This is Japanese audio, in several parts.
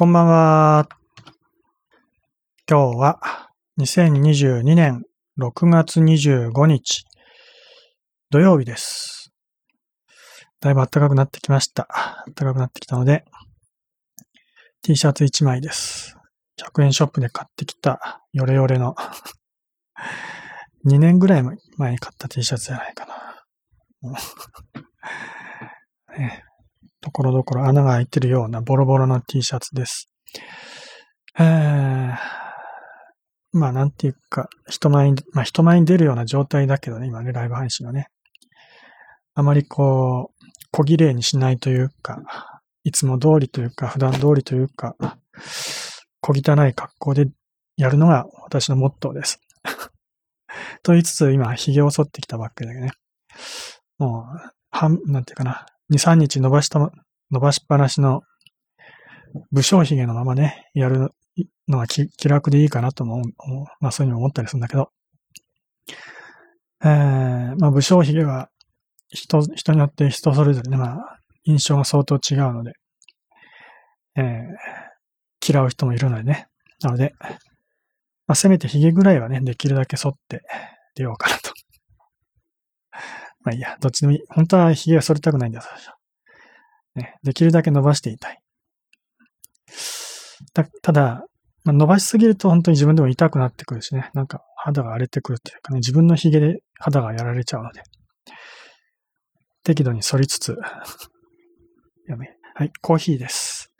こんばんは。今日は2022年6月25日土曜日です。だいぶ暖かくなってきました。暖かくなってきたので T シャツ1枚です。100円ショップで買ってきたヨレヨレの2年ぐらい前に買った T シャツじゃないかな。ねところどころ穴が開いてるようなボロボロの T シャツです。えー、まあなんていうか、人前に、まあ人前に出るような状態だけどね、今ね、ライブ配信はね。あまりこう、小綺麗にしないというか、いつも通りというか、普段通りというか、小汚い格好でやるのが私のモットーです。と言いつつ、今、髭を剃ってきたばっかりだけどね。もう、半、なんていうかな、2、3日伸ばした、伸ばしっぱなしの武将髭のままね、やるのが気気楽でいいかなとも思う、まあそういうふうに思ったりするんだけど、えー、まあ武将髭は人、人によって人それぞれね、まあ印象が相当違うので、えー、嫌う人もいるのでね。なので、まあせめて髭ぐらいはね、できるだけ剃って出ようかなと。まあいいや、どっちでもいい。本当は髭は剃りたくないんだよ、最初。ね、できるだけ伸ばしていたい。たただ、まあ、伸ばしすぎると本当に自分でも痛くなってくるしね、なんか肌が荒れてくるっていうかね、自分の髭で肌がやられちゃうので、適度に反りつつ、やめ。はい、コーヒーです。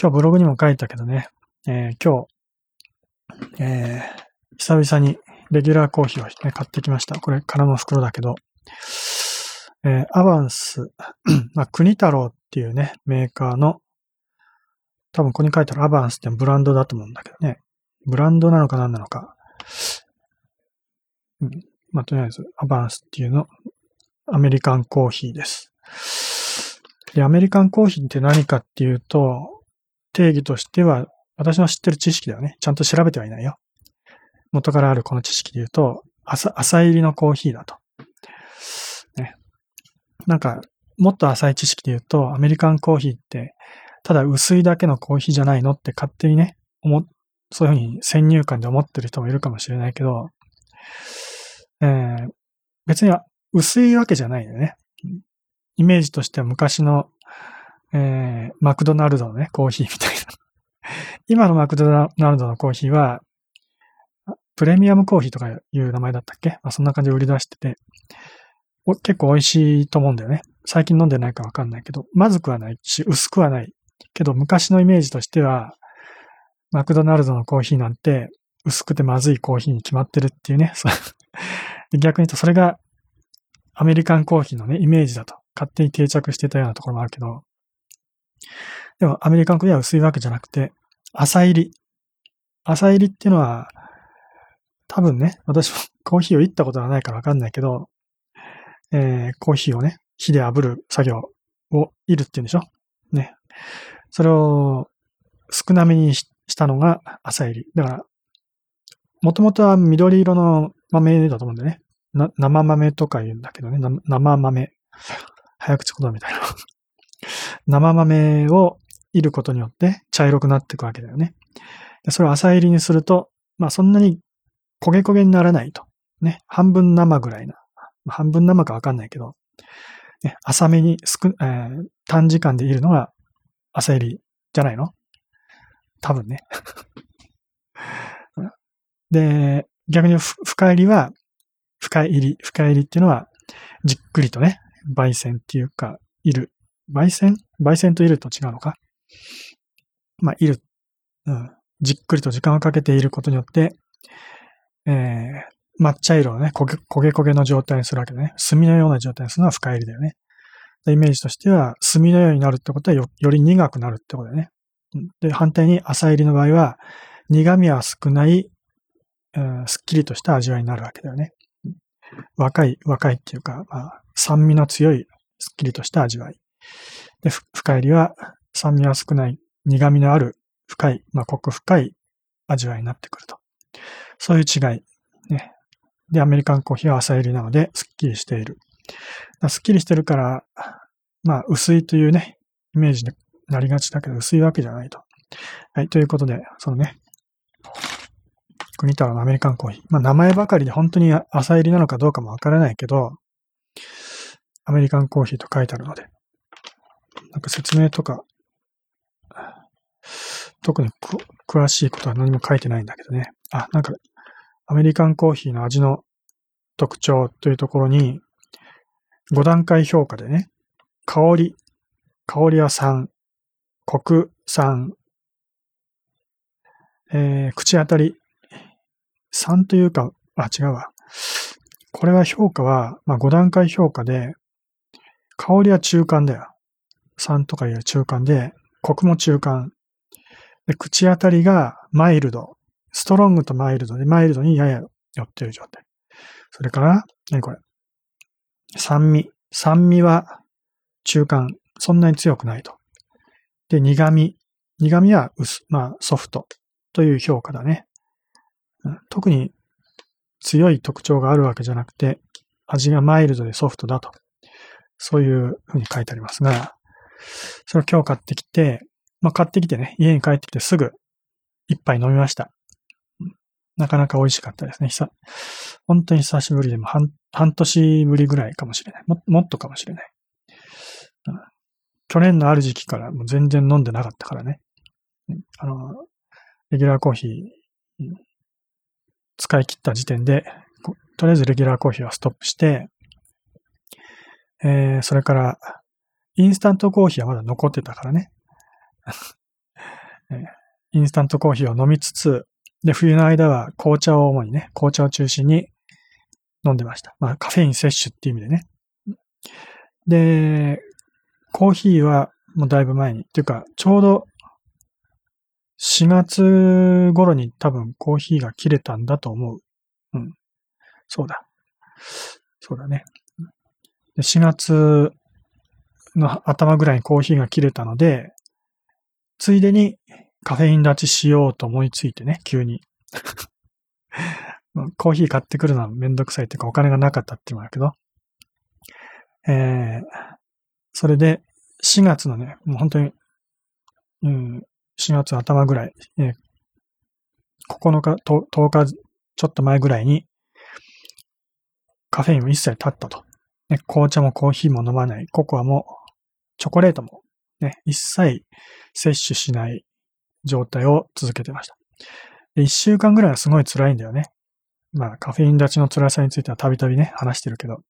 今日ブログにも書いたけどね、えー今日、えー久々にレギュラーコーヒーを、ね、買ってきました。これ空の袋だけど、えーアバンス、まあ、国太郎っていうね、メーカーの、多分ここに書いてあるアバンスってブランドだと思うんだけどね。ブランドなのか何なのか。うん、まあ、とりあえず、アバンスっていうの、アメリカンコーヒーです。で、アメリカンコーヒーって何かっていうと、定義としては、私の知ってる知識ではね、ちゃんと調べてはいないよ。元からあるこの知識で言うと、朝、朝入りのコーヒーだと。なんか、もっと浅い知識で言うと、アメリカンコーヒーって、ただ薄いだけのコーヒーじゃないのって勝手にね、思、そういうふうに先入観で思ってる人もいるかもしれないけど、えー、別に薄いわけじゃないよね。イメージとしては昔の、えー、マクドナルドのね、コーヒーみたいな。今のマクドナルドのコーヒーは、プレミアムコーヒーとかいう名前だったっけ？まあ、そんな感じで売り出してて、結構美味しいと思うんだよね。最近飲んでないかわかんないけど、まずくはないし、薄くはない。けど、昔のイメージとしては、マクドナルドのコーヒーなんて、薄くてまずいコーヒーに決まってるっていうね。逆に言うと、それがアメリカンコーヒーのね、イメージだと、勝手に定着してたようなところもあるけど、でもアメリカンコーヒーは薄いわけじゃなくて、浅入り。浅入りっていうのは、多分ね、私もコーヒーをいったことがないからわかんないけど、えー、コーヒーをね、火で炙る作業をいるっていうんでしょ？ね。それを少なめにしたのが浅入り。だから、もともとは緑色の豆だと思うんだよね。な生豆とか言うんだけどね。生豆。早口言葉みたいな。生豆をいることによって茶色くなっていくわけだよね。でそれを浅入りにすると、まあそんなに焦げ焦げにならないと。ね。半分生ぐらいな。半分生かわかんないけど、ね、浅めに少、えー短時間でいるのが浅入りじゃないの？多分ね。で、逆に深入りは、深入り、深入りっていうのは、じっくりとね、焙煎っていうか、いる。焙煎？焙煎といると違うのか？まあ、いる。うん。じっくりと時間をかけていることによって、えー、抹茶色をね、焦げ焦げ焦げの状態にするわけだね。炭のような状態にするのは深入りだよね。イメージとしては、炭のようになるってことはよより苦くなるってことだよね。で、反対に浅入りの場合は、苦味は少ない、うん、すっきりとした味わいになるわけだよね。若い、若いっていうか、まあ、酸味の強い、すっきりとした味わい。で、深入りは、酸味は少ない、苦味のある、深い、まあ、コク深い味わいになってくると。そういう違い。で、アメリカンコーヒーは浅入りなので、すっきりしている。すっきりしてるから、まあ、薄いというね、イメージになりがちだけど、薄いわけじゃないと。はい、ということで、そのね、国太郎のアメリカンコーヒー。まあ名前ばかりで本当に朝入りなのかどうかもわからないけど、アメリカンコーヒーと書いてあるので、なんか説明とか、特に詳しいことは何も書いてないんだけどね。あ、なんか、アメリカンコーヒーの味の特徴というところに、5段階評価でね、香り、香りは3、コク3、えー、口当たり3というか、あ、違うわ。これは評価は、まあ、5段階評価で、香りは中間だよ。3とかいう中間で、コクも中間。で、口当たりがマイルド。ストロングとマイルドで、マイルドにやや寄ってる状態。それから、何これ。酸味。酸味は中間。そんなに強くないと。で、苦味。苦味は薄、まあ、ソフトという評価だね。特に強い特徴があるわけじゃなくて、味がマイルドでソフトだと。そういうふうに書いてありますが、それを今日買ってきて、まあ、買ってきてね、家に帰ってきてすぐ一杯飲みました。なかなか美味しかったですね。本当に久しぶりでも半半年ぶりぐらいかもしれないも。もっとかもしれない、去年のある時期からもう全然飲んでなかったからね。あの、レギュラーコーヒー、使い切った時点で、とりあえずレギュラーコーヒーはストップして、えー、それから、インスタントコーヒーはまだ残ってたからね。インスタントコーヒーを飲みつつ、で、冬の間は紅茶を主にね、紅茶を中心に飲んでました。まあ、カフェイン摂取っていう意味でね。で、コーヒーはもうだいぶ前に、っていうか、ちょうど4月頃に多分コーヒーが切れたんだと思う。うん。そうだ。そうだね。で4月の頭ぐらいにコーヒーが切れたので、ついでにカフェイン立ちしようと思いついてね、急に。コーヒー買ってくるのはめんどくさいっていうかお金がなかったっていうのだけど、えー、それで4月のね、もう本当に、うん、4月頭ぐらい、えー、9日、10日ちょっと前ぐらいに、カフェインを一切立ったと。ね、紅茶もコーヒーも飲まない、ココアも、チョコレートも、ね、一切摂取しない状態を続けてました。一週間ぐらいはすごい辛いんだよね。まあ、カフェイン立ちの辛さについてはたびたびね、話してるけど。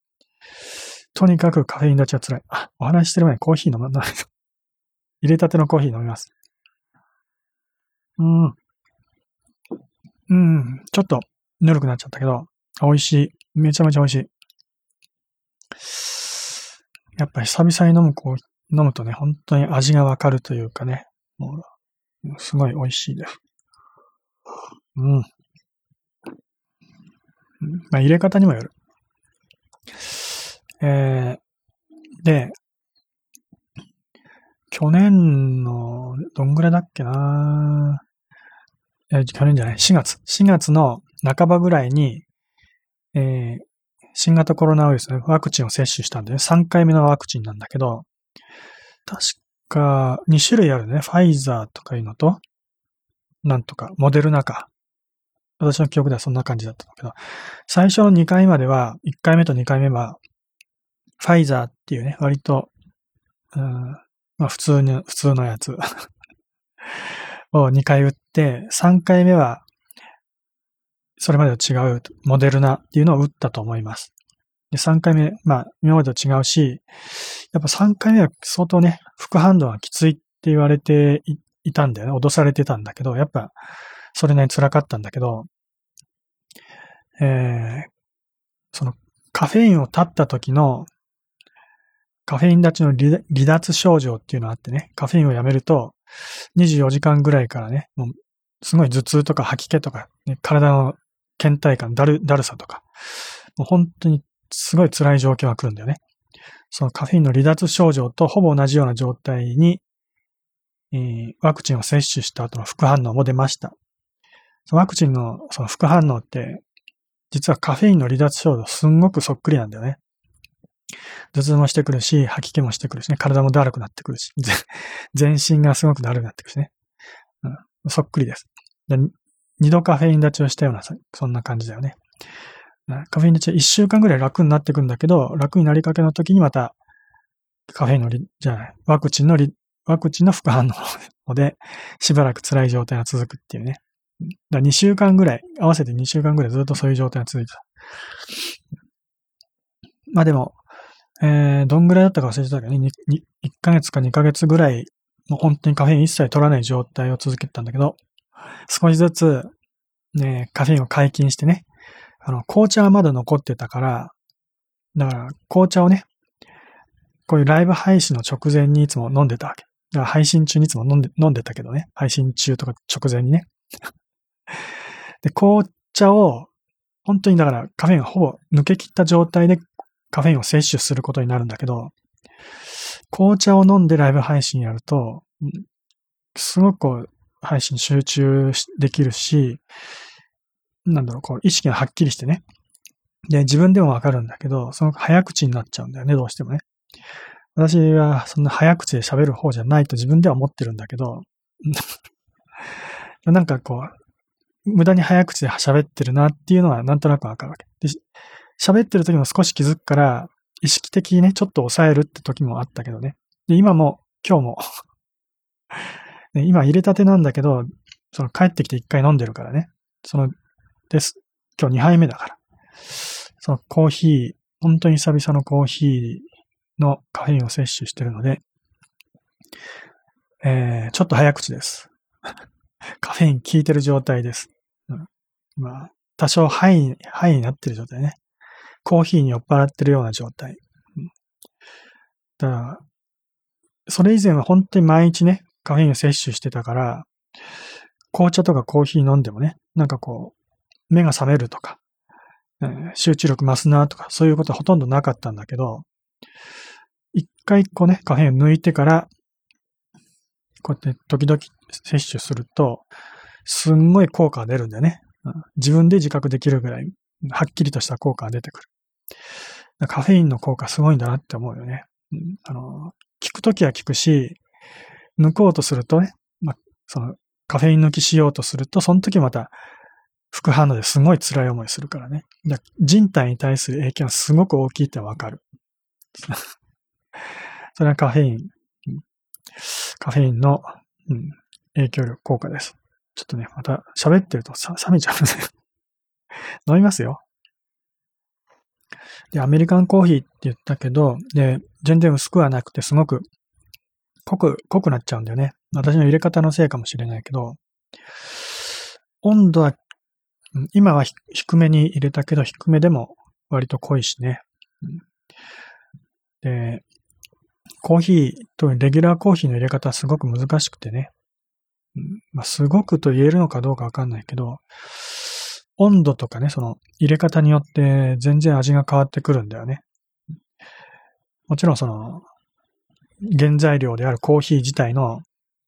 とにかくカフェイン立ちは辛い。あ、お話してる前にコーヒー飲まないと。入れたてのコーヒー飲みます。うん。うん。ちょっとぬるくなっちゃったけど、美味しい。めちゃめちゃ美味しい。やっぱり久々に飲むこう、飲むとね、本当に味がわかるというかね、もう、すごい美味しいです。うん。まあ、入れ方にもよる。えー、で、去年の、どんぐらいだっけな？え、去年じゃない、4月。4月の半ばぐらいに、えー、新型コロナウイルスのワクチンを接種したんで、ね、3回目のワクチンなんだけど、確か2種類あるね。ファイザーとかいうのと、なんとか、モデルナか。私の記憶ではそんな感じだったんだけど、最初の2回までは、1回目と2回目は、ファイザーっていうね、割と、うん、まあ普通に、普通のやつ を2回打って、3回目は、それまでと違うモデルナっていうのを打ったと思います。で、3回目、まあ、今までと違うし、やっぱ3回目は相当ね、副反応がきついって言われていたんだよね。脅されてたんだけど、やっぱ、それなりに辛かったんだけど、えー、そのカフェインを断った時のカフェイン立ちの離脱症状っていうのがあってね、カフェインをやめると、24時間ぐらいからね、もうすごい頭痛とか吐き気とか、ね、体の倦怠感、だる、だるさとか、もう本当にすごい辛い状況が来るんだよね。そのカフェインの離脱症状とほぼ同じような状態に、えー、ワクチンを接種した後の副反応も出ました。そのワクチンのその副反応って、実はカフェインの離脱症状すんごくそっくりなんだよね。頭痛もしてくるし、吐き気もしてくるしね、体もだるくなってくるし、全身がすごくだるくなってくるしね。うんそっくりです。で二度カフェイン立ちをしたような、そんな感じだよね。カフェイン立ちは一週間ぐらい楽になってくんだけど、楽になりかけの時にまた、カフェインのリ、じゃない、ワクチンのリ、ワクチンの副反応で、しばらく辛い状態が続くっていうね。だ2週間ぐらい、合わせて2週間ぐらいずっとそういう状態が続いてた。まあでも、えー、どんぐらいだったか忘れてたけどね、1ヶ月か2ヶ月ぐらい、もう本当にカフェイン一切取らない状態を続けてたんだけど、少しずつ、ね、カフェインを解禁してね、あの、紅茶はまだ残ってたから、だから、紅茶をね、こういうライブ配信の直前にいつも飲んでたわけ。だから配信中にいつも飲んで、飲んでたけどね。配信中とか直前にね。で、紅茶を、本当にだからカフェインがほぼ抜け切った状態でカフェインを摂取することになるんだけど、紅茶を飲んでライブ配信やると、すごくこう、配信集中できるし、なんだろう、こう、意識がはっきりしてね。で、自分でもわかるんだけど、その早口になっちゃうんだよね、どうしてもね。私はそんな早口で喋る方じゃないと自分では思ってるんだけど、なんかこう、無駄に早口で喋ってるなっていうのはなんとなくわかるわけ。で、喋ってる時も少し気づくから、意識的にね、ちょっと抑えるって時もあったけどね。で、今も、今日も ね、今入れたてなんだけど、その帰ってきて一回飲んでるからね。その、です。今日2杯目だから。そのコーヒー、本当に久々のコーヒーのカフェインを摂取してるので、えー、ちょっと早口です。カフェイン効いてる状態です。うん、まあ、多少ハイ、ハイになってる状態ね。コーヒーに酔っ払ってるような状態。うん、だから、それ以前は本当に毎日ね、カフェインを摂取してたから、紅茶とかコーヒー飲んでもね、なんかこう、目が覚めるとか、集中力増すなとか、そういうことはほとんどなかったんだけど、一回こうね、カフェイン抜いてから、こうやって時々摂取すると、すんごい効果が出るんだよね。自分で自覚できるぐらい、はっきりとした効果が出てくる。カフェインの効果すごいんだなって思うよね。あの、聞くときは聞くし、抜こうとするとね、まそのカフェイン抜きしようとすると、その時また副反応ですごい辛い思いするからね。人体に対する影響はすごく大きいってわかる。それはカフェイン、カフェインの、うん、影響力、効果です。ちょっとね、また喋ってるとさ冷めちゃうね。飲みますよ。で、アメリカンコーヒーって言ったけど、で、全然薄くはなくて、すごく濃く、濃くなっちゃうんだよね。私の入れ方のせいかもしれないけど、温度は、今は低めに入れたけど、低めでも割と濃いしね。で、コーヒー、特にレギュラーコーヒーの入れ方はすごく難しくてね。まあ、すごくと言えるのかどうかわかんないけど、温度とかね、その入れ方によって全然味が変わってくるんだよね。もちろんその、原材料であるコーヒー自体の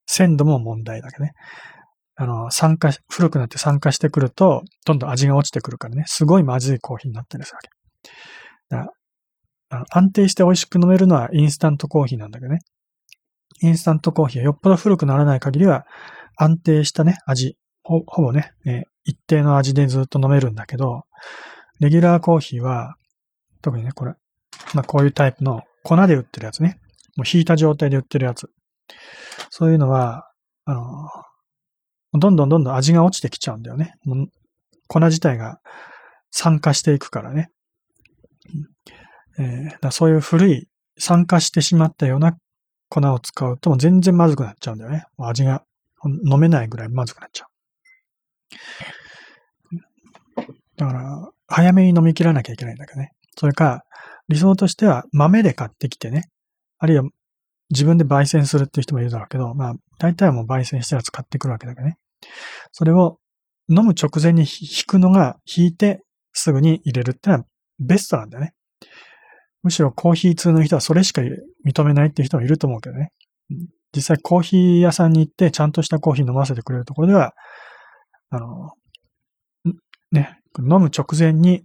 鮮度も問題だけどね。あの、酸化、古くなって酸化してくると、どんどん味が落ちてくるからね、すごいまずいコーヒーになったりするわけ。だあの安定して美味しく飲めるのはインスタントコーヒーなんだけどね。インスタントコーヒーはよっぽど古くならない限りは安定したね、味、ほほぼね、えー、一定の味でずっと飲めるんだけど、レギュラーコーヒーは、特にね、これ、まあこういうタイプの粉で売ってるやつね。もう引いた状態で売ってるやつ。そういうのは、あの、どんどんどんどん味が落ちてきちゃうんだよね。粉自体が酸化していくからね。えー、だそういう古い酸化してしまったような粉を使うと全然まずくなっちゃうんだよね。味が飲めないぐらいまずくなっちゃう。だから、早めに飲み切らなきゃいけないんだけどね。それか、理想としては豆で買ってきてね。あるいは自分で焙煎するっていう人もいるだろうけど、まあ、大体はもう焙煎したやつ買ってくるわけだからね。それを飲む直前に引くのが引いてすぐに入れるってのはベストなんだよね。むしろコーヒー通の人はそれしか認めないっていう人もいると思うけどね。実際コーヒー屋さんに行ってちゃんとしたコーヒー飲ませてくれるところでは、あの、ね、飲む直前に、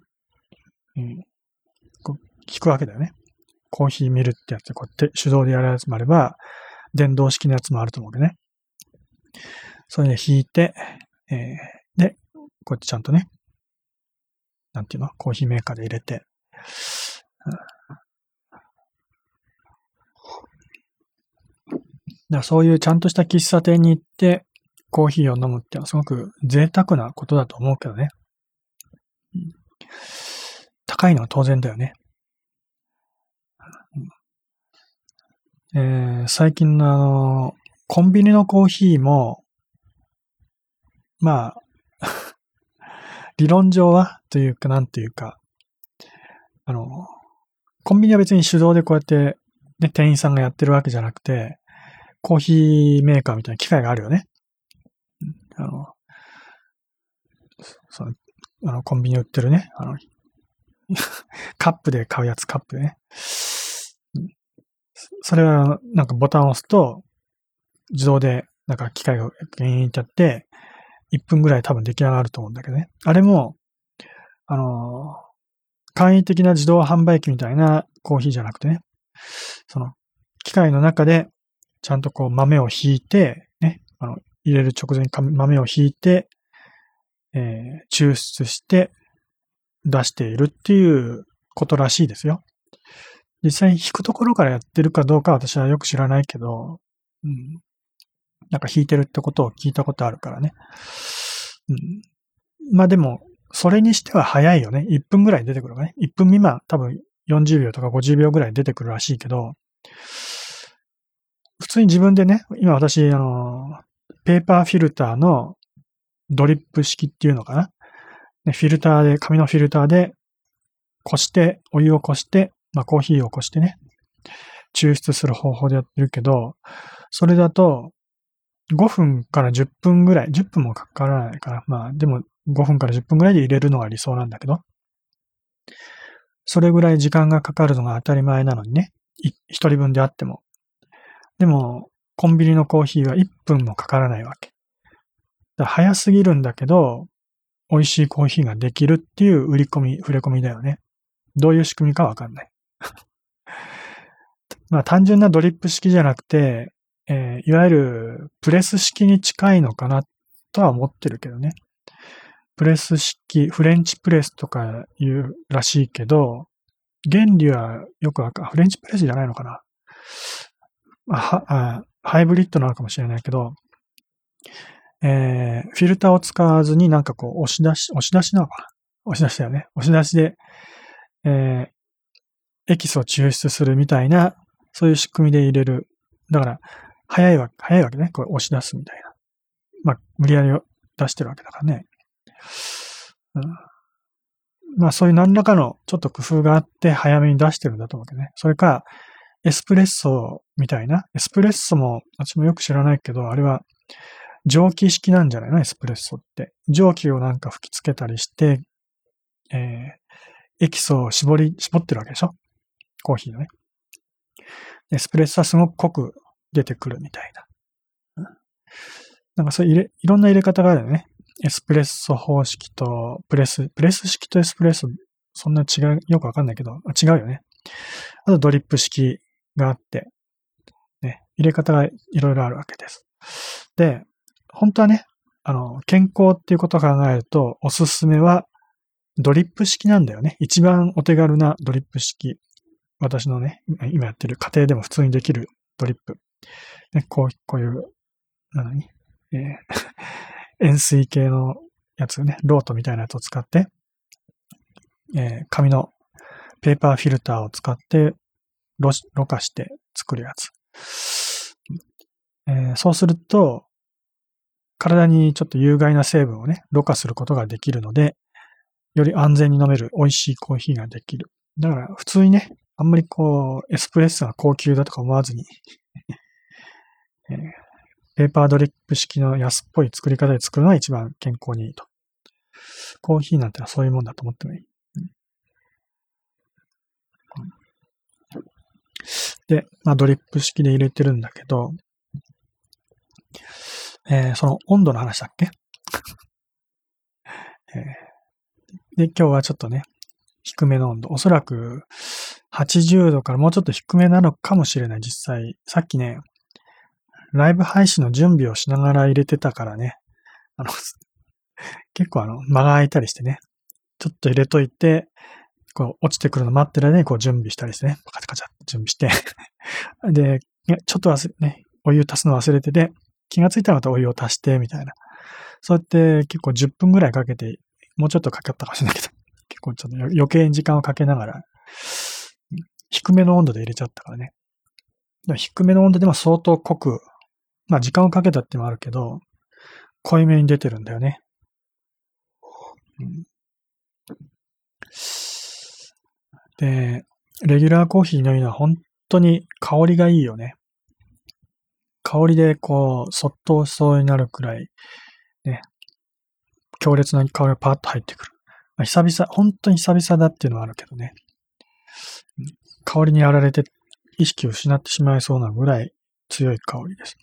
うん、聞くわけだよね。コーヒーミルってやつで、こうやって手動でやるやつもあれば、電動式のやつもあると思うけどね。それで引いて、えー、で、こってちゃんとね、なんていうのコーヒーメーカーで入れて、だそういうちゃんとした喫茶店に行ってコーヒーを飲むってのはすごく贅沢なことだと思うけどね。高いのは当然だよね。えー、最近のあの、コンビニのコーヒーも、まあ、理論上はというか、なんていうか、あの、コンビニは別に手動でこうやって、ね、店員さんがやってるわけじゃなくて、コーヒーメーカーみたいな機械があるよね。あの、その、あの、コンビニ売ってるね、あの、カップで買うやつ、カップでね。それは、なんかボタンを押すと、自動で、なんか機械が原因ってやって、1分ぐらい多分出来上がると思うんだけどね。あれも、あの、簡易的な自動販売機みたいなコーヒーじゃなくてね、その、機械の中で、ちゃんとこう豆をひいて、ね、あの、入れる直前に豆をひいて、えー、抽出して出しているっていうことらしいですよ。実際に弾くところからやってるかどうか私はよく知らないけど、うん。なんか弾いてるってことを聞いたことあるからね。うん。まあでも、それにしては早いよね。1分ぐらい出てくるかね。1分未満、多分40秒とか50秒ぐらい出てくるらしいけど、普通に自分でね、今私、あの、ペーパーフィルターのドリップ式っていうのかな。ね、フィルターで、紙のフィルターで、こして、お湯をこして、まあコーヒーをこしてね、抽出する方法でやってるけど、それだと、5分から10分ぐらい、10分もかからないから、まあでも5分から10分ぐらいで入れるのが理想なんだけど、それぐらい時間がかかるのが当たり前なのにね、一人分であっても。でも、コンビニのコーヒーは1分もかからないわけ。だ早すぎるんだけど、美味しいコーヒーができるっていう売り込み、触れ込みだよね。どういう仕組みかわかんない。まあ単純なドリップ式じゃなくて、えー、いわゆるプレス式に近いのかなとは思ってるけどね。プレス式、フレンチプレスとか言うらしいけど、原理はよくわか、フレンチプレスじゃないのかな。ああハイブリッドなのかもしれないけど、えー、フィルターを使わずになんかこう押し出し、押し出しなのかな押し出しだよね。押し出しで、えー、エキスを抽出するみたいな、そういう仕組みで入れる。だから、早いわけ、早いわけね。こう押し出すみたいな。まあ、無理やり出してるわけだからね。うん、まあそういう何らかのちょっと工夫があって早めに出してるんだと思うけどね。それか、エスプレッソみたいな？エスプレッソも、私もよく知らないけど、あれは蒸気式なんじゃないの？エスプレッソって。蒸気をなんか吹きつけたりして、えー、エキスを絞り、絞ってるわけでしょ？コーヒーのね。エスプレッソはすごく濃く出てくるみたいな。なんかそういう、いろんな入れ方があるよね。エスプレッソ方式とプレス、プレス式とエスプレッソ、そんな違う、よくわかんないけど、違うよね。あとドリップ式があって、ね、入れ方がいろいろあるわけです。で、本当はね、あの、健康っていうことを考えると、おすすめはドリップ式なんだよね。一番お手軽なドリップ式。私のね、今やってる家庭でも普通にできるドリップ。ね、こうこういう、何？えー、円錐形のやつね、ロートみたいなやつを使って、えー、紙のペーパーフィルターを使ってろ、ろ過して作るやつ。えー、そうすると、体にちょっと有害な成分をね、ろ過することができるので、より安全に飲める美味しいコーヒーができる。だから普通にね、あんまりこう、エスプレッソが高級だとか思わずにえー、ペーパードリップ式の安っぽい作り方で作るのが一番健康にいいと。コーヒーなんてはそういうもんだと思ってもいい。で、まあ、ドリップ式で入れてるんだけど、えー、その温度の話だっけ？えー、で、今日はちょっとね、低めの温度。おそらく80度からもうちょっと低めなのかもしれない、実際。さっきね、ライブ配信の準備をしながら入れてたからね、あの、結構あの、間が空いたりしてね、ちょっと入れといて、こう、落ちてくるの待ってる間にこう準備したりしてね、カチャカチャって準備して。で、ちょっと忘れ、ね、お湯足すの忘れてて、気がついたらまたお湯を足して、みたいな。そうやって結構10分ぐらいかけて、もうちょっとかかったかもしれないけど、結構ちょっと余計に時間をかけながら、低めの温度で入れちゃったからね。低めの温度でも相当濃く、まあ時間をかけたってもあるけど、濃いめに出てるんだよね。で、レギュラーコーヒーのいいのは本当に香りがいいよね。香りでこう、そっとしそうになるくらい、ね、強烈な香りがパーッと入ってくる。まあ、久々、本当に久々だっていうのはあるけどね。香りにやられて意識を失ってしまいそうなぐらい強い香りです。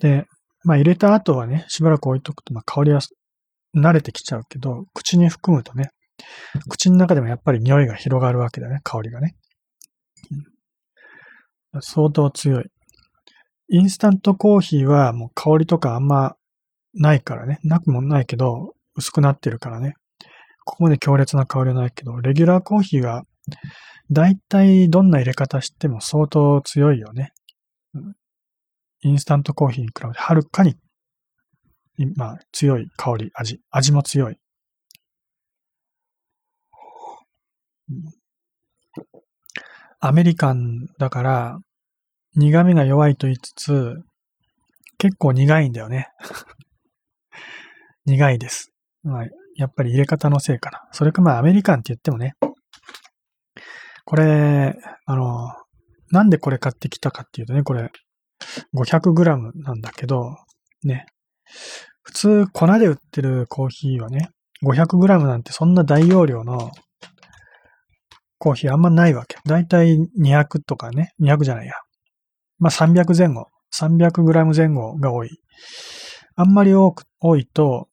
で、まあ入れた後はね、しばらく置いとくと、まあ香りは慣れてきちゃうけど、口に含むとね、口の中でもやっぱり匂いが広がるわけだね、香りがね。うん、相当強い。インスタントコーヒーはもう香りとかあんまないからね、なくもないけど、薄くなってるからね。ここまで強烈な香りはないけど、レギュラーコーヒーは、だいたいどんな入れ方しても相当強いよね。インスタントコーヒーに比べてはるかに、まあ、強い香り、味、味も強い。アメリカンだから、苦味が弱いと言いつつ、結構苦いんだよね。苦いです。まあ、やっぱり入れ方のせいかな。それかまあアメリカンって言ってもね、これ、あの、なんでこれ買ってきたかっていうとね、これ 500g なんだけど、ね、普通粉で売ってるコーヒーはね、500g なんてそんな大容量のコーヒーあんまないわけ。だいたい200とかね、200じゃないや。まあ300前後、300g 前後が多い。あんまり多く、多いと、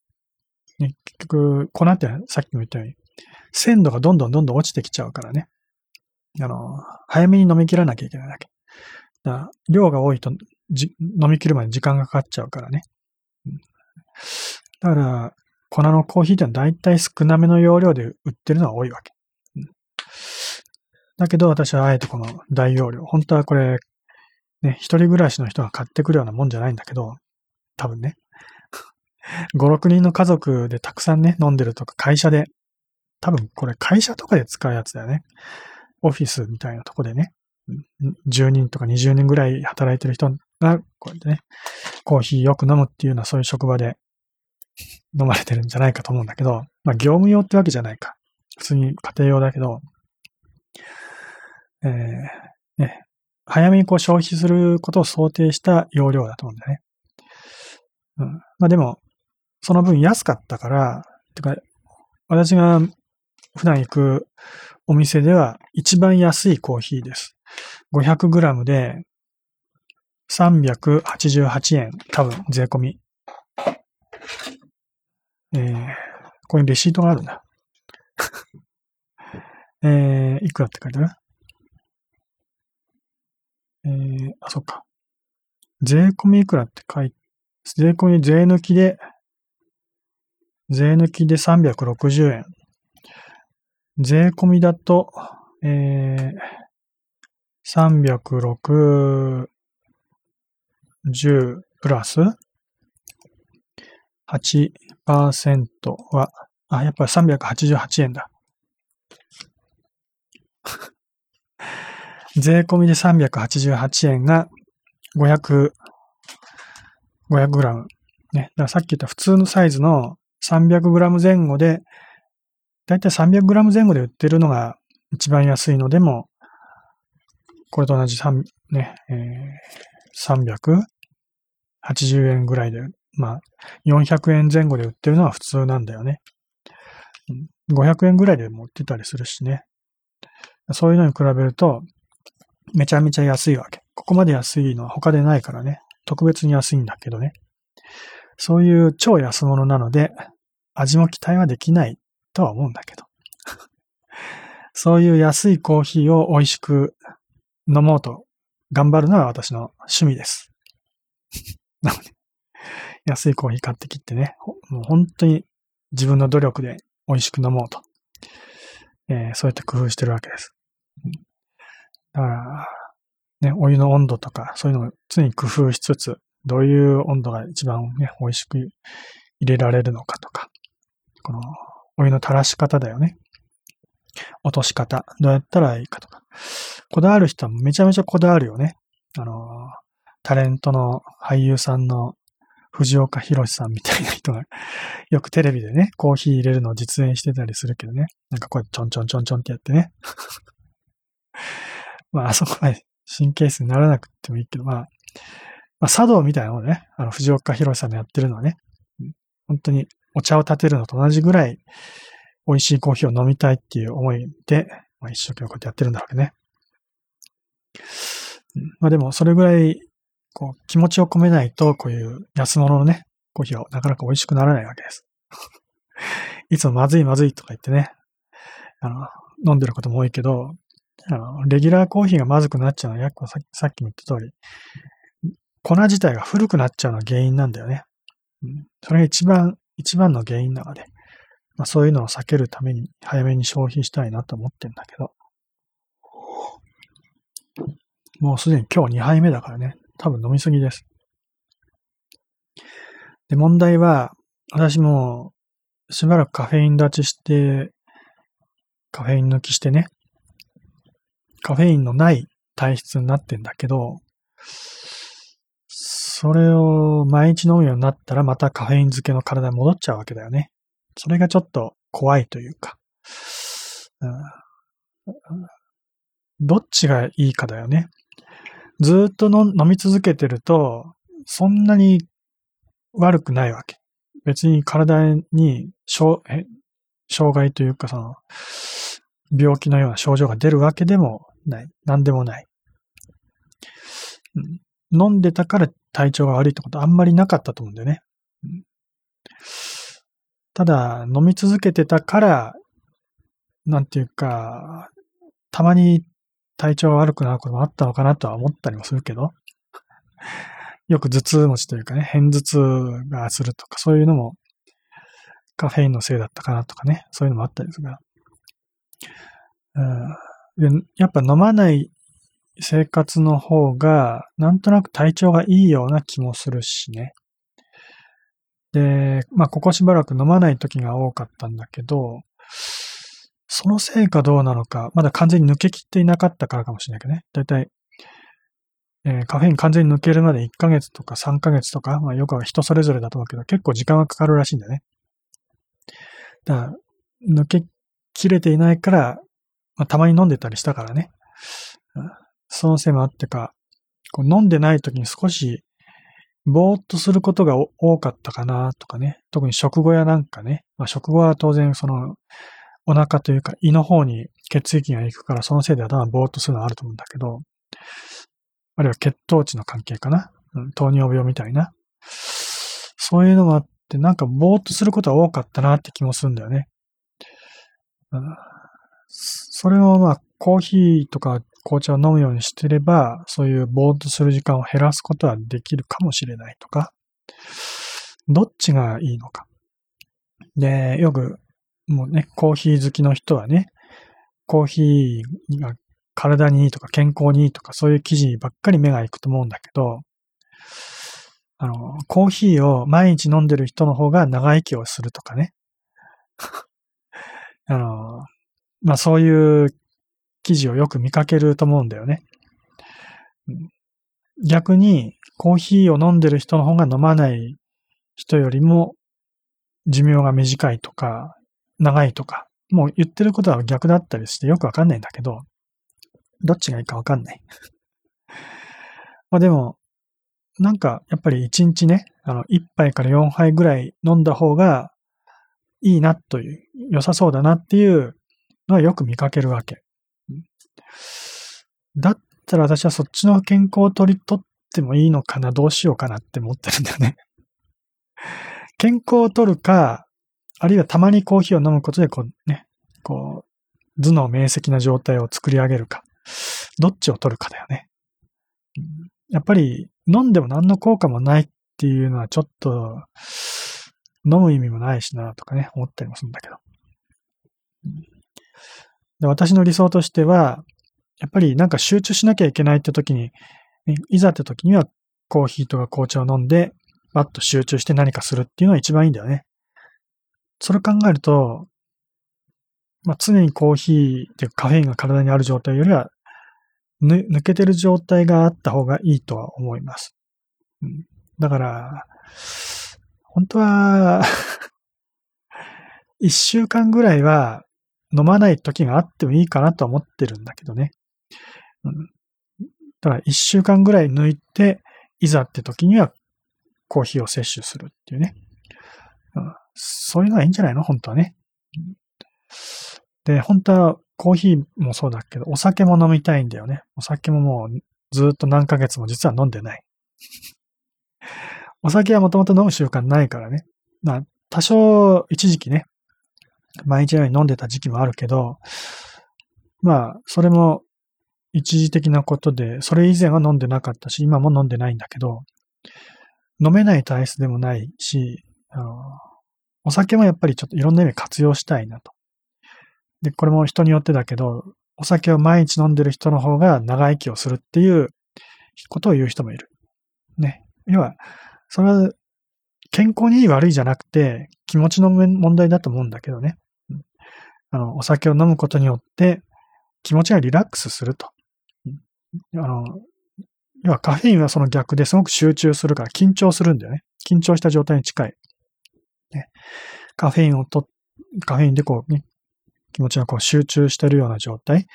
ね、結局、粉ってさっきも言ったように、鮮度がどんどんどんどん落ちてきちゃうからね。あの、早めに飲み切らなきゃいけないだけ。だ量が多いとじ、飲み切るまで時間がかかっちゃうからね。だから、粉のコーヒーってのは大体少なめの容量で売ってるのは多いわけ。だけど私はあえてこの大容量。本当はこれ、ね、一人暮らしの人が買ってくるようなもんじゃないんだけど、多分ね。5、6人の家族でたくさんね、飲んでるとか、会社で、多分これ会社とかで使うやつだよね。オフィスみたいなとこでね、10人とか20人ぐらい働いてる人が、こうやってね、コーヒーよく飲むっていうのはそういう職場で飲まれてるんじゃないかと思うんだけど、まあ業務用ってわけじゃないか。普通に家庭用だけど、えー、ね、早めにこう消費することを想定した容量だと思うんだよね。うん。まあでも、その分安かったから、てか、私が普段行くお店では一番安いコーヒーです。500g で388円、多分税込み。えー、ここにレシートがあるんだ。えー、いくらって書いてある？えー、あ、そっか。税込みいくらって書いて、税込み税抜きで、税抜きで360円。税込みだと、えー、360プラス？8%は、あ、やっぱり388円だ。税込みで388円が500、500g。ね。だからさっき言った普通のサイズの 300g 前後でだいたい 300g 前後で売ってるのが一番安いのでも、これと同じ3、ね、えー、380円ぐらいで、まあ、400円前後で売ってるのは普通なんだよね。500円ぐらいでも売ってたりするしね。そういうのに比べると、めちゃめちゃ安いわけ。ここまで安いのは他でないからね。特別に安いんだけどね。そういう超安物なので、味も期待はできないとは思うんだけど。そういう安いコーヒーを美味しく飲もうと頑張るのが私の趣味です。なので、安いコーヒー買ってきてね、もう本当に自分の努力で美味しく飲もうと。えー、そうやって工夫してるわけです。だから、ね、お湯の温度とか、そういうのを常に工夫しつつ、どういう温度が一番ね、美味しく入れられるのかとか、このお湯の垂らし方だよね。落とし方、どうやったらいいかとか。こだわる人はめちゃめちゃこだわるよね。あの、タレントの俳優さんの藤岡弘さんみたいな人が、よくテレビでね、コーヒー入れるのを実演してたりするけどね。なんかこうやってちょんちょんちょんちょんってやってね。まあ、あそこまで神経質にならなくてもいいけど、まあ、まあ、茶道みたいなのをね、あの、藤岡弘さんのやってるのはね、本当にお茶を立てるのと同じぐらい美味しいコーヒーを飲みたいっていう思いで、まあ、一生懸命こうやってやってるんだろうね。まあでも、それぐらいこう、気持ちを込めないと、こういう安物のね、コーヒーはなかなか美味しくならないわけです。いつもまずいまずいとか言ってね、あの、飲んでることも多いけど、あの、レギュラーコーヒーがまずくなっちゃうのは、やっぱさっきも言った通り、粉自体が古くなっちゃうのが原因なんだよね。うん、それが一番、一番の原因なので、まあ、そういうのを避けるために早めに消費したいなと思ってんだけど、もうすでに今日2杯目だからね。多分飲みすぎです。で、問題は、私もしばらくカフェイン立ちして、カフェイン抜きしてね、カフェインのない体質になってんだけど、それを毎日飲むようになったらまたカフェイン漬けの体に戻っちゃうわけだよね。それがちょっと怖いというか、うん、どっちがいいかだよね。ずっとの飲み続けてると、そんなに悪くないわけ。別に体に障害というか、その、病気のような症状が出るわけでもない。何でもない。うん、飲んでたから体調が悪いってことあんまりなかったと思うんだよね。うん、ただ、飲み続けてたから、なんていうか、たまに体調が悪くなることもあったのかなとは思ったりもするけど、よく頭痛持ちというかね、変頭痛がするとか、そういうのもカフェインのせいだったかなとかね、そういうのもあったりするが、うん、やっぱ飲まない生活の方が、なんとなく体調がいいような気もするしね。で、まあ、ここしばらく飲まない時が多かったんだけど、そのせいかどうなのか、まだ完全に抜けきっていなかったからかもしれないけどね。だいたい、えー、カフェイン完全に抜けるまで1ヶ月とか3ヶ月とか、まあよくは人それぞれだと思うけど、結構時間がかかるらしいんだよね。だから、抜けきれていないから、まあ、たまに飲んでたりしたからね。そのせいもあってか、こう飲んでない時に少し、ぼーっとすることが多かったかなとかね。特に食後やなんかね。まあ、食後は当然その、お腹というか胃の方に血液が行くから、そのせいで頭ぼーっとするのはあると思うんだけど、あるいは血糖値の関係かな、うん、糖尿病みたいな。そういうのもあって、なんかぼーっとすることは多かったなって気もするんだよね。うん、それをまあ、コーヒーとか紅茶を飲むようにしてれば、そういうぼーっとする時間を減らすことはできるかもしれないとか、どっちがいいのか。で、よくもうね、コーヒー好きの人はね、コーヒーが体にいいとか健康にいいとかそういう記事ばっかり目が行くと思うんだけど、あの、コーヒーを毎日飲んでる人の方が長生きをするとかね。あの、まあ、そういう記事をよく見かけると思うんだよね。逆に、コーヒーを飲んでる人の方が飲まない人よりも寿命が短いとか、長いとか、もう言ってることは逆だったりしてよくわかんないんだけど、どっちがいいかわかんない。まあでも、なんかやっぱり1日ね、あの、1杯から4杯ぐらい飲んだ方がいいなという、良さそうだなっていうのはよく見かけるわけ。だったら私はそっちの健康を取り取ってもいいのかな、どうしようかなって思ってるんだよね。健康を取るか、あるいはたまにコーヒーを飲むことで、こうね、こう、頭脳明晰な状態を作り上げるか、どっちを取るかだよね。やっぱり飲んでも何の効果もないっていうのはちょっと、飲む意味もないしなとかね、思ったりもするんだけど。で私の理想としては、やっぱりなんか集中しなきゃいけないって時に、いざって時にはコーヒーとか紅茶を飲んで、バッと集中して何かするっていうのが一番いいんだよね。それ考えると、まあ、常にコーヒーっていうカフェインが体にある状態よりは、抜けてる状態があった方がいいとは思います。うん、だから、本当は 一週間ぐらいは飲まない時があってもいいかなとは思ってるんだけどね。うん、だから一週間ぐらい抜いて、いざって時にはコーヒーを摂取するっていうね。うん、そういうのはいいんじゃないの？本当はね。で、本当はコーヒーもそうだけど、お酒も飲みたいんだよね。お酒ももうずっと何ヶ月も実は飲んでない。お酒はもともと飲む習慣ないからね。まあ、多少一時期ね、毎日のように飲んでた時期もあるけど、まあ、それも一時的なことで、それ以前は飲んでなかったし、今も飲んでないんだけど、飲めない体質でもないし、あのお酒もやっぱりちょっといろんな意味活用したいなと。で、これも人によってだけど、お酒を毎日飲んでる人の方が長生きをするっていうことを言う人もいる。ね。要は、それは健康にいい悪いじゃなくて気持ちの問題だと思うんだけどね。あの、お酒を飲むことによって気持ちがリラックスすると。あの、要はカフェインはその逆ですごく集中するから緊張するんだよね。緊張した状態に近い。ね、カフェインをと、カフェインでこう、ね、気持ちがこう集中してるような状態。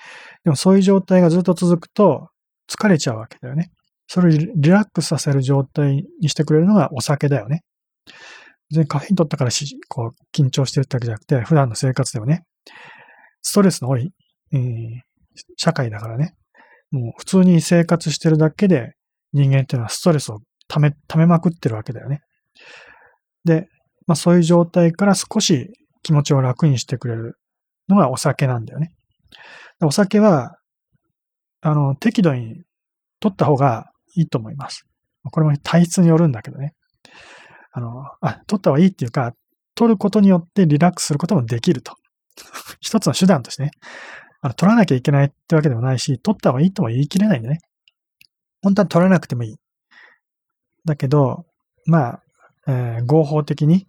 でもそういう状態がずっと続くと疲れちゃうわけだよね。それをリラックスさせる状態にしてくれるのがお酒だよね。別にカフェイン取ったからし、こう、緊張してるってわけじゃなくて、普段の生活ではね、ストレスの多い、えー、社会だからね、もう普通に生活してるだけで人間っていうのはストレスを溜め、溜めまくってるわけだよね。で、まあそういう状態から少し気持ちを楽にしてくれるのがお酒なんだよね。お酒は、あの、適度に取った方がいいと思います。これも体質によるんだけどね。あの、あ、取った方がいいっていうか、取ることによってリラックスすることもできると。一つの手段としてね。あの、取らなきゃいけないってわけでもないし、取った方がいいとも言い切れないんでね。本当は取らなくてもいい。だけど、まあ、えー、合法的に、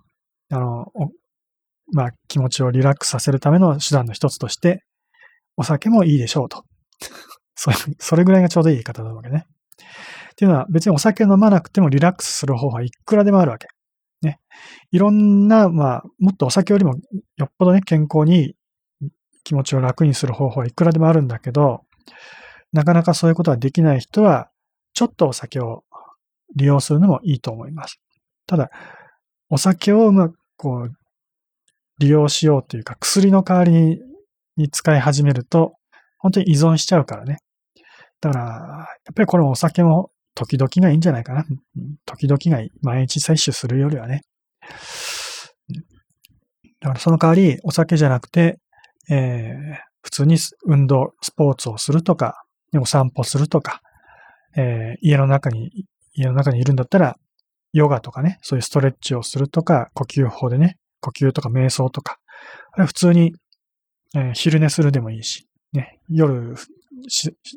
あの、まあ、気持ちをリラックスさせるための手段の一つとして、お酒もいいでしょうと。それ、それぐらいがちょうどいい言い方なわけね。っていうのは別にお酒飲まなくてもリラックスする方法はいくらでもあるわけ。ね。いろんな、まあ、もっとお酒よりもよっぽどね、健康に気持ちを楽にする方法はいくらでもあるんだけど、なかなかそういうことができない人は、ちょっとお酒を利用するのもいいと思います。ただ、お酒をうまくこう、利用しようというか、薬の代わりにに使い始めると、本当に依存しちゃうからね。だから、やっぱりこれお酒も時々がいいんじゃないかな。時々がいい。毎日摂取するよりはね。だからその代わり、お酒じゃなくて、えー、普通に運動、スポーツをするとか、お散歩するとか、えー、家の中に、家の中にいるんだったら、ヨガとかね、そういうストレッチをするとか、呼吸法でね、呼吸とか瞑想とか、普通に、えー、昼寝するでもいいし、ね、夜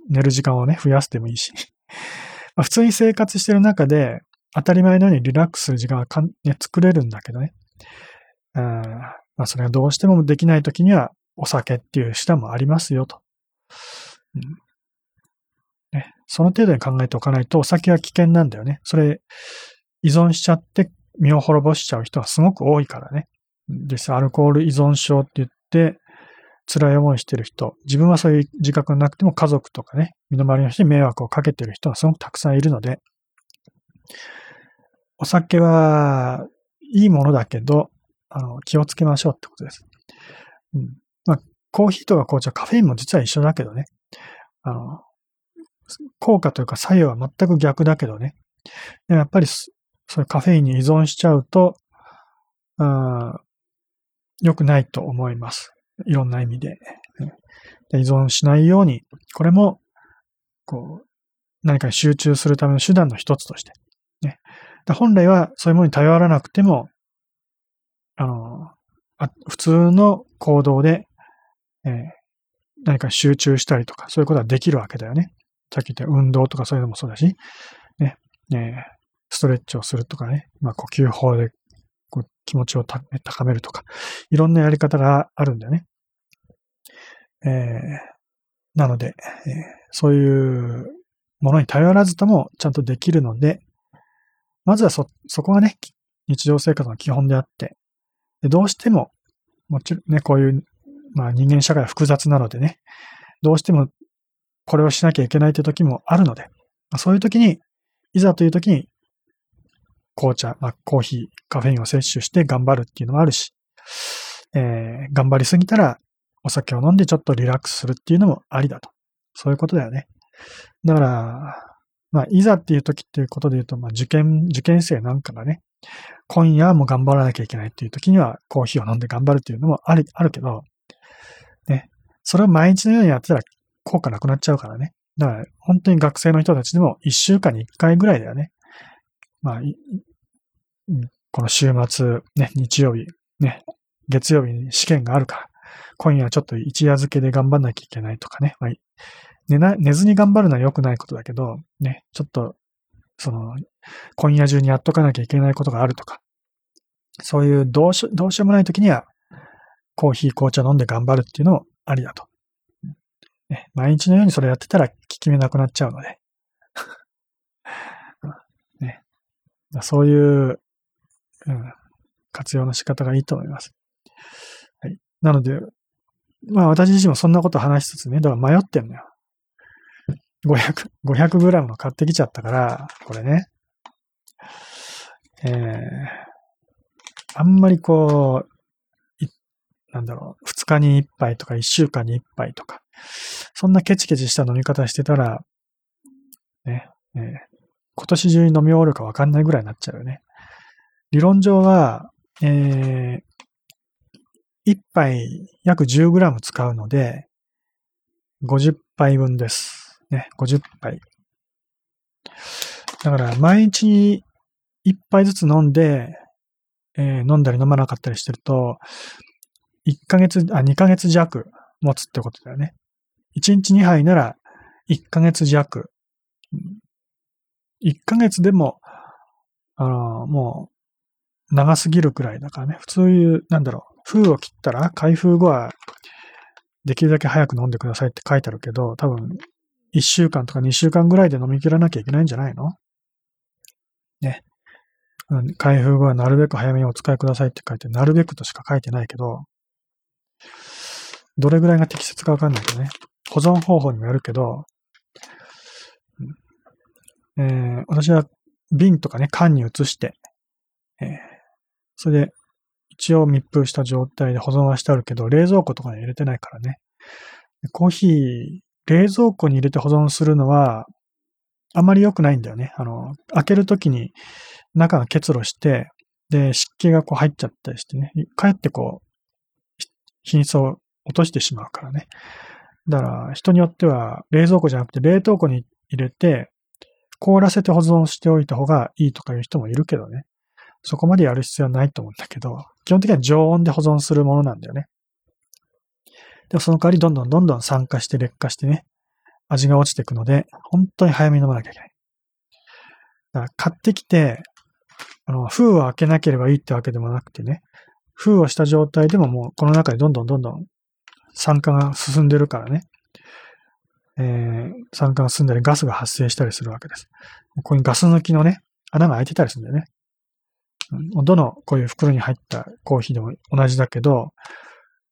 寝る時間をね、増やすでもいいし、まあ、普通に生活してる中で、当たり前のようにリラックスする時間はかん、ね、作れるんだけどね。あまあ、それがどうしてもできないときには、お酒っていう手段もありますよと。うんね、その程度に考えておかないと、お酒は危険なんだよね。それ、依存しちゃって身を滅ぼしちゃう人がすごく多いからね。実際アルコール依存症って言って、辛い思いしてる人、自分はそういう自覚なくても家族とかね、身の回りの人に迷惑をかけてる人がすごくたくさんいるので、お酒はいいものだけど、あの、気をつけましょうってことです。うん。コーヒーとか紅茶、カフェインも実は一緒だけどね。あの、効果というか作用は全く逆だけどね。でもやっぱり、そういうカフェインに依存しちゃうと、良くないと思います。いろんな意味で。依存しないように、これも、こう、何かに集中するための手段の一つとして。ね。本来はそういうものに頼らなくても、あの、あ普通の行動で、えー、何か集中したりとか、そういうことができるわけだよね。さっき言った運動とかそういうのもそうだし、ね、えー、ストレッチをするとかね、まあ、呼吸法でこう気持ちを高めるとか、いろんなやり方があるんだよね。えー、なので、えー、そういうものに頼らずともちゃんとできるので、まずはそ、そこがね、日常生活の基本であって、でどうしても、もちろんね、こういう、まあ人間社会は複雑なのでね、どうしてもこれをしなきゃいけないという時もあるので、まそういう時に、いざという時に、紅茶、まあ、コーヒー、カフェインを摂取して頑張るっていうのもあるし、えー、頑張りすぎたらお酒を飲んでちょっとリラックスするっていうのもありだと。そういうことだよね。だから、まあ、いざっていう時っていうことで言うと、まあ、受験、受験生なんかがね、今夜も頑張らなきゃいけないっていう時にはコーヒーを飲んで頑張るっていうのもある、あるけど、ね、それを毎日のようにやってたら効果なくなっちゃうからね。だから、本当に学生の人たちでも1週間に1回ぐらいだよね。まあ、この週末、ね、日曜日、ね、月曜日に試験があるから、今夜ちょっと一夜漬けで頑張んなきゃいけないとかね。まあ、寝な、寝ずに頑張るのは良くないことだけど、ね、ちょっと、その、今夜中にやっとかなきゃいけないことがあるとか、そういうどうしどうしようもない時には、コーヒー、紅茶飲んで頑張るっていうのもありだと。ね、毎日のようにそれやってたら効き目なくなっちゃうので。ね、そういう、うん、活用の仕方がいいと思います。はい、なので、まあ私自身もそんなこと話しつつね、だから迷ってんのよ。500、500グラムの買ってきちゃったから、これね。えー、あんまりこう、なんだろう、2日に1杯とか1週間に1杯とか、そんなケチケチした飲み方してたら、ね、ね今年中に飲み終わるかわかんないぐらいになっちゃうよね。理論上は、えー、1杯約 10g 使うので、50杯分です。ね、50杯。だから、毎日に1杯ずつ飲んで、えー、飲んだり飲まなかったりしてると、1ヶ月、あ、2ヶ月弱持つってことだよね。1日2杯なら1ヶ月弱。1ヶ月でも、あの、もう、長すぎるくらいだからね。普通いう、なんだろう、封を切ったら、開封後は、できるだけ早く飲んでくださいって書いてあるけど、多分、1週間とか2週間ぐらいで飲み切らなきゃいけないんじゃないの？ね。開封後はなるべく早めにお使いくださいって書いて、なるべくとしか書いてないけど、どれぐらいが適切かわかんないけどね。保存方法にもよるけど、えー、私は瓶とかね、缶に移して、えー、それで一応密封した状態で保存はしてあるけど、冷蔵庫とかに入れてないからね。コーヒー、冷蔵庫に入れて保存するのは、あまり良くないんだよね。あの、開けるときに中が結露して、で、湿気がこう入っちゃったりしてね、かえってこう、品質を落としてしまうからね。だから人によっては冷蔵庫じゃなくて冷凍庫に入れて凍らせて保存しておいた方がいいとかいう人もいるけどね。そこまでやる必要はないと思うんだけど、基本的には常温で保存するものなんだよね。でもその代わりどんどんどんどん酸化して劣化してね、味が落ちていくので、本当に早めに飲まなきゃいけない。だから買ってきて、あの、封を開けなければいいってわけでもなくてね、封をした状態でももうこの中でどんどんどんどん酸化が進んでるからね、えー、酸化が進んだりガスが発生したりするわけです。ここにガス抜きのね、穴が開いてたりするんだよね。どのこういう袋に入ったコーヒーでも同じだけど、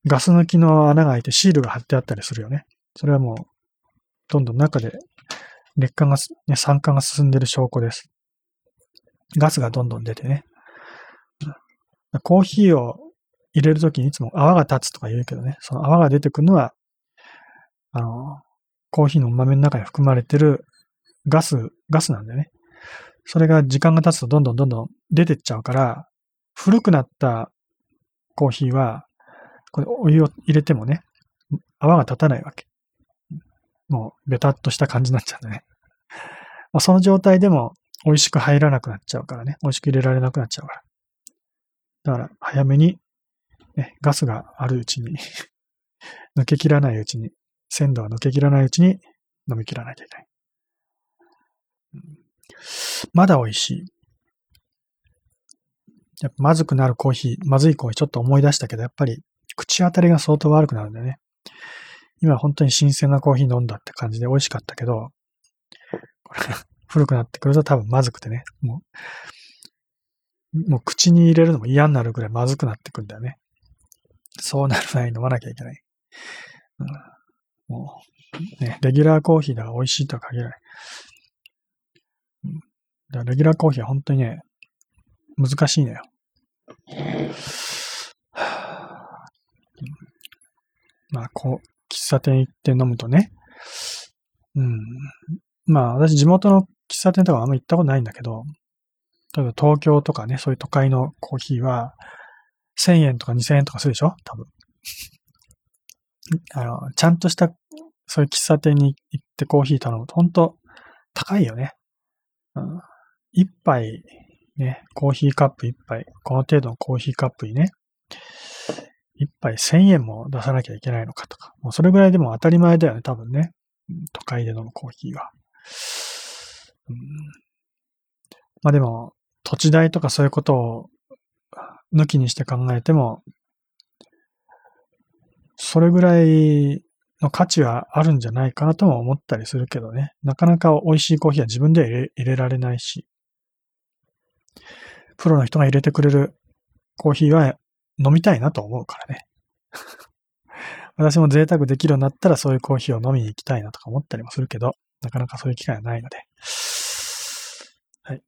ガス抜きの穴が開いてシールが貼ってあったりするよね。それはもう、どんどん中で劣化が、ね、酸化が進んでる証拠です。ガスがどんどん出てね。コーヒーを入れるときにいつも泡が立つとか言うけどね、その泡が出てくるのは、あの、コーヒーの豆の中に含まれてるガス、ガスなんだよね。それが時間が経つとどんどんどんどん出てっちゃうから、古くなったコーヒーは、これお湯を入れてもね、泡が立たないわけ。もう、ベタっとした感じになっちゃうんだね。ま、その状態でも美味しく入らなくなっちゃうからね。美味しく入れられなくなっちゃうから。だから、早めに、ね、ガスがあるうちに 抜けきらないうちに、鮮度が抜けきらないうちに飲み切らなきゃいけない。まだ美味しい。やっぱまずくなるコーヒー、まずいコーヒーちょっと思い出したけど、やっぱり口当たりが相当悪くなるんだよね。今本当に新鮮なコーヒー飲んだって感じで美味しかったけど、これ 古くなってくると多分まずくてね、もう、もう口に入れるのも嫌になるぐらいまずくなってくんだよね。そうなる前に飲まなきゃいけない。うん、もう、ね、レギュラーコーヒーだが美味しいとは限らない。うん、だからレギュラーコーヒーは本当にね、難しいのよ。まあ、こう、喫茶店行って飲むとね。うん。まあ、私地元の喫茶店とかあんま行ったことないんだけど、例えば東京とかね、そういう都会のコーヒーは、1000円とか2000円とかするでしょ？多分。あの、ちゃんとした、そういう喫茶店に行ってコーヒー頼むと、ほんと高いよね。うん。一杯、ね、コーヒーカップ一杯、この程度のコーヒーカップにね、一杯千円も出さなきゃいけないのかとか。もうそれぐらいでも当たり前だよね、多分ね。都会で飲むコーヒーは。うん、まあでも、土地代とかそういうことを抜きにして考えても、それぐらいの価値はあるんじゃないかなとも思ったりするけどね。なかなか美味しいコーヒーは自分では入れられないし、プロの人が入れてくれるコーヒーは飲みたいなと思うからね。私も贅沢できるようになったらそういうコーヒーを飲みに行きたいなとか思ったりもするけど、なかなかそういう機会はないので。